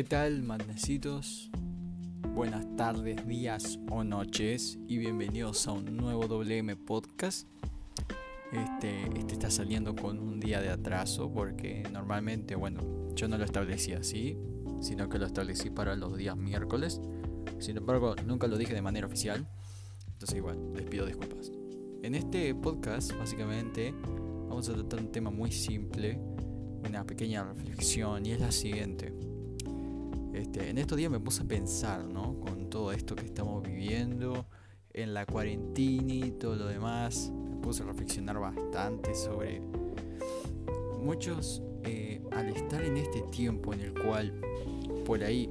¿Qué tal, manecitos? Buenas tardes, días o noches y bienvenidos a un nuevo WM Podcast. Este, este está saliendo con un día de atraso porque normalmente, bueno, yo no lo establecí así, sino que lo establecí para los días miércoles. Sin embargo, nunca lo dije de manera oficial. Entonces igual, les pido disculpas. En este podcast, básicamente, vamos a tratar un tema muy simple, una pequeña reflexión, y es la siguiente. Este, en estos días me puse a pensar, ¿no? Con todo esto que estamos viviendo, en la cuarentena y todo lo demás, me puse a reflexionar bastante sobre muchos, eh, al estar en este tiempo en el cual por ahí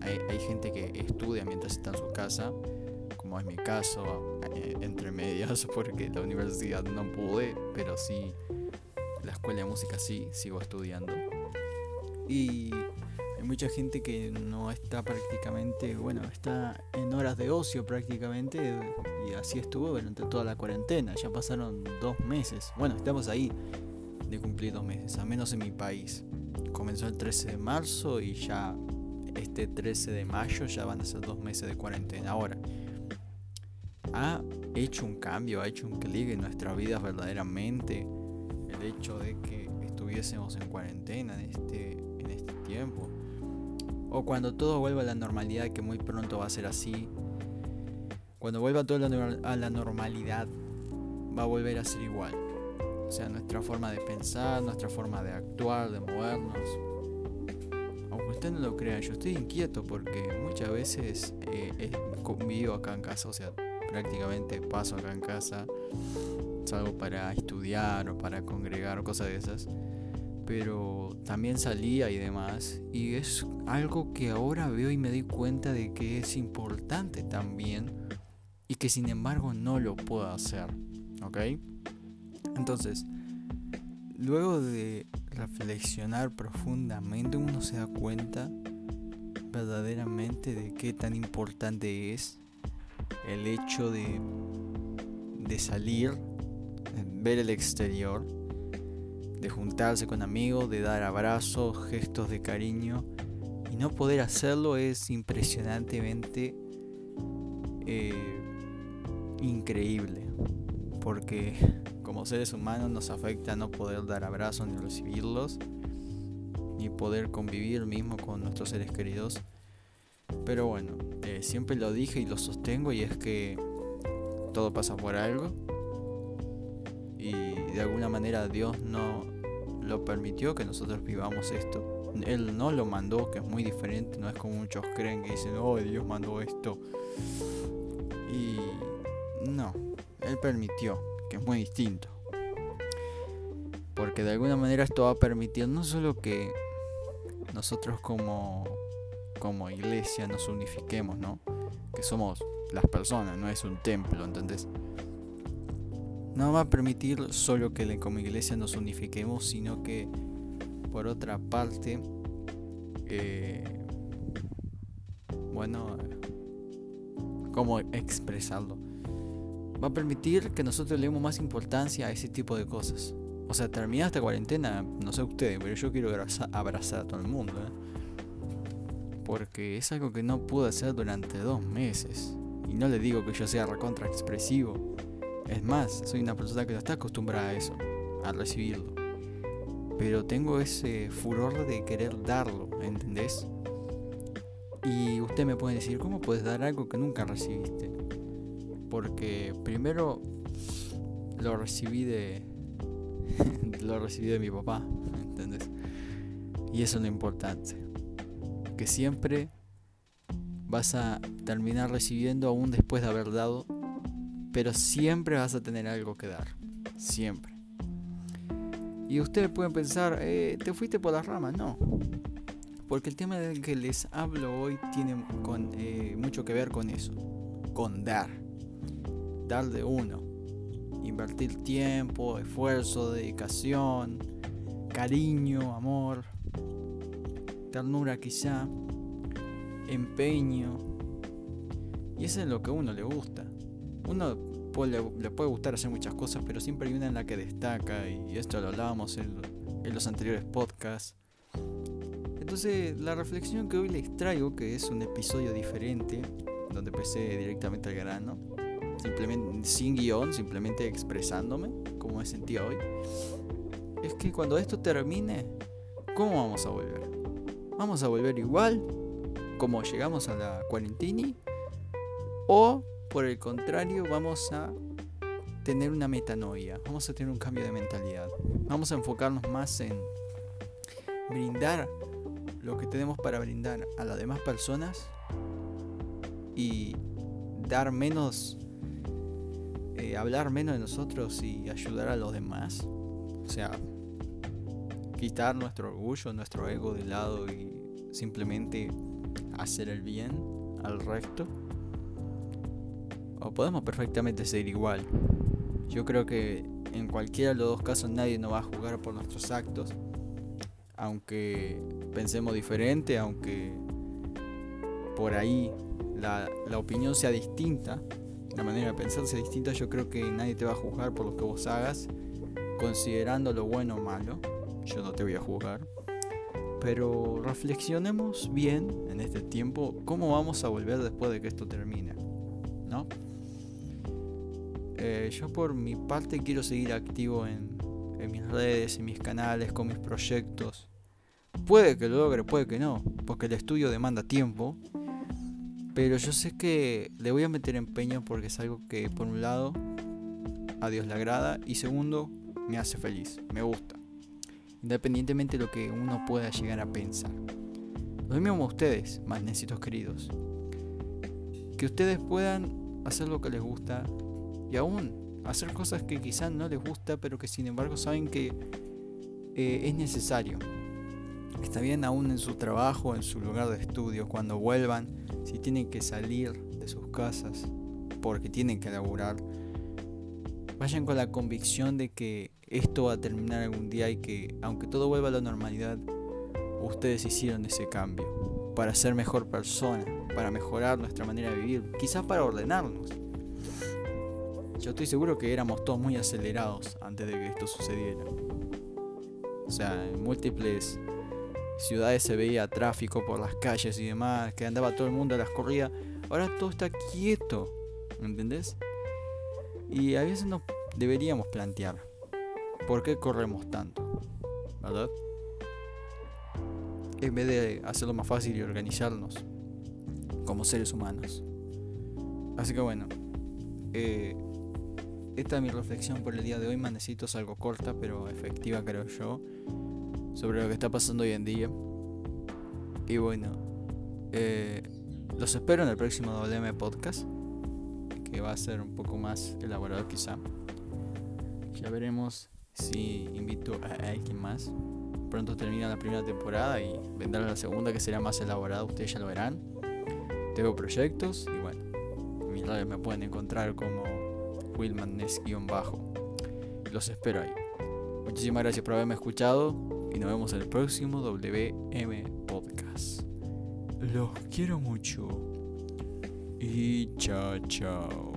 hay, gente que estudia mientras está en su casa, como es mi caso, eh, entre medias, porque la universidad no pude, pero sí, la escuela de música sí, sigo estudiando. Y mucha gente que no está prácticamente, bueno, está en horas de ocio prácticamente, y así estuvo durante toda la cuarentena. Ya pasaron dos meses. Bueno, estamos ahí de cumplir dos meses, al menos en mi país. Comenzó el 13 de marzo y ya este 13 de mayo ya van a ser dos meses de cuarentena. Ahora, ha hecho un cambio, ha hecho un clic en nuestras vidas verdaderamente el hecho de que estuviésemos en cuarentena en este, en este tiempo. O cuando todo vuelva a la normalidad, que muy pronto va a ser así. Cuando vuelva todo a la normalidad, va a volver a ser igual. O sea, nuestra forma de pensar, nuestra forma de actuar, de movernos. Aunque usted no lo crea, yo estoy inquieto porque muchas veces eh, vivo acá en casa, o sea, prácticamente paso acá en casa, salgo para estudiar o para congregar o cosas de esas, pero también salía y demás, y es algo que ahora veo y me doy cuenta de que es importante también y que sin embargo no lo puedo hacer, ¿ok? Entonces, luego de reflexionar profundamente uno se da cuenta verdaderamente de qué tan importante es el hecho de, de salir, ver el exterior, de juntarse con amigos, de dar abrazos, gestos de cariño. Y no poder hacerlo es impresionantemente eh, increíble. Porque como seres humanos nos afecta no poder dar abrazos ni recibirlos ni poder convivir mismo con nuestros seres queridos. Pero bueno, eh, siempre lo dije y lo sostengo y es que todo pasa por algo. Y de alguna manera Dios no lo permitió que nosotros vivamos esto. Él no lo mandó, que es muy diferente, no es como muchos creen que dicen, oh, Dios mandó esto. Y no, Él permitió, que es muy distinto. Porque de alguna manera esto va a permitir no solo que nosotros como como iglesia nos unifiquemos, ¿no? Que somos las personas, no es un templo, ¿entendés? No va a permitir solo que como iglesia nos unifiquemos, sino que por otra parte, eh, bueno, ¿cómo expresarlo? Va a permitir que nosotros le demos más importancia a ese tipo de cosas. O sea, termina esta cuarentena, no sé ustedes, pero yo quiero abrazar a todo el mundo. ¿eh? porque es algo que no pude hacer durante dos meses. Y no le digo que yo sea recontra expresivo. Es más, soy una persona que no está acostumbrada a eso, a recibirlo. Pero tengo ese furor de querer darlo, ¿entendés? Y usted me puede decir, ¿cómo puedes dar algo que nunca recibiste? Porque primero lo recibí de. lo recibí de mi papá, ¿entendés? Y eso es lo importante que siempre vas a terminar recibiendo aún después de haber dado, pero siempre vas a tener algo que dar, siempre. Y ustedes pueden pensar, eh, ¿te fuiste por las ramas? No, porque el tema del que les hablo hoy tiene eh, mucho que ver con eso, con dar, dar de uno, invertir tiempo, esfuerzo, dedicación, cariño, amor, ternura quizá, empeño. Y eso es lo que a uno le gusta. Uno le, puede gustar hacer muchas cosas, pero siempre hay una en la que destaca, y esto lo hablábamos en, los anteriores podcasts. Entonces, la reflexión que hoy les traigo, que es un episodio diferente, donde empecé directamente al grano, simplemente sin guion, simplemente expresándome como me sentía hoy, es que cuando esto termine, ¿cómo vamos a volver? ¿Vamos a volver igual como llegamos a la cuarentena? ¿O por el contrario vamos a tener una metanoia, vamos a tener un cambio de mentalidad, vamos a enfocarnos más en brindar lo que tenemos para brindar a las demás personas y dar menos, eh, hablar menos de nosotros y ayudar a los demás. O sea, quitar nuestro orgullo, nuestro ego de lado y simplemente hacer el bien al resto. O podemos perfectamente ser igual. Yo creo que en cualquiera de los dos casos nadie nos va a jugar por nuestros actos. Aunque pensemos diferente, aunque por ahí la, la opinión sea distinta, la manera de pensar sea distinta, yo creo que nadie te va a juzgar por lo que vos hagas, considerando lo bueno o malo. Yo no te voy a juzgar. Pero reflexionemos bien en este tiempo cómo vamos a volver después de que esto termine. ¿No? Eh, yo por mi parte quiero seguir activo en, mis redes, en mis canales, con mis proyectos. Puede que lo logre, puede que no, porque el estudio demanda tiempo. Pero yo sé que le voy a meter empeño porque es algo que por un lado a Dios le agrada y segundo me hace feliz, me gusta. Independientemente de lo que uno pueda llegar a pensar. Lo mismo a ustedes, necesitos queridos. Que ustedes puedan hacer lo que les gusta y aún hacer cosas que quizás no les gusta, pero que sin embargo saben que eh, es necesario. Está bien aún en su trabajo, en su lugar de estudio, cuando vuelvan, si tienen que salir de sus casas porque tienen que laburar, vayan con la convicción de que esto va a terminar algún día y que aunque todo vuelva a la normalidad, ustedes hicieron ese cambio para ser mejor persona, para mejorar nuestra manera de vivir, quizás para ordenarnos. Yo estoy seguro que éramos todos muy acelerados antes de que esto sucediera. O sea, en múltiples ciudades se veía tráfico por las calles y demás, que andaba todo el mundo a las corridas. Ahora todo está quieto, ¿entendés? Y a veces nos deberíamos plantear, ¿por qué corremos tanto? ¿Verdad? En vez de hacerlo más fácil y organizarnos como seres humanos. Así que bueno, eh, esta es mi reflexión por el día de hoy. Manecito es algo corta, pero efectiva, creo yo, sobre lo que está pasando hoy en día. Y bueno, eh, los espero en el próximo WM Podcast, que va a ser un poco más elaborado, quizá. Ya veremos si invito a alguien más. Pronto termina la primera temporada y vendrá la segunda, que será más elaborada. Ustedes ya lo verán. Tengo proyectos y bueno, en mis redes me pueden encontrar como Willman-bajo. Los espero ahí. Muchísimas gracias por haberme escuchado y nos vemos en el próximo WM Podcast. Los quiero mucho y chao chao.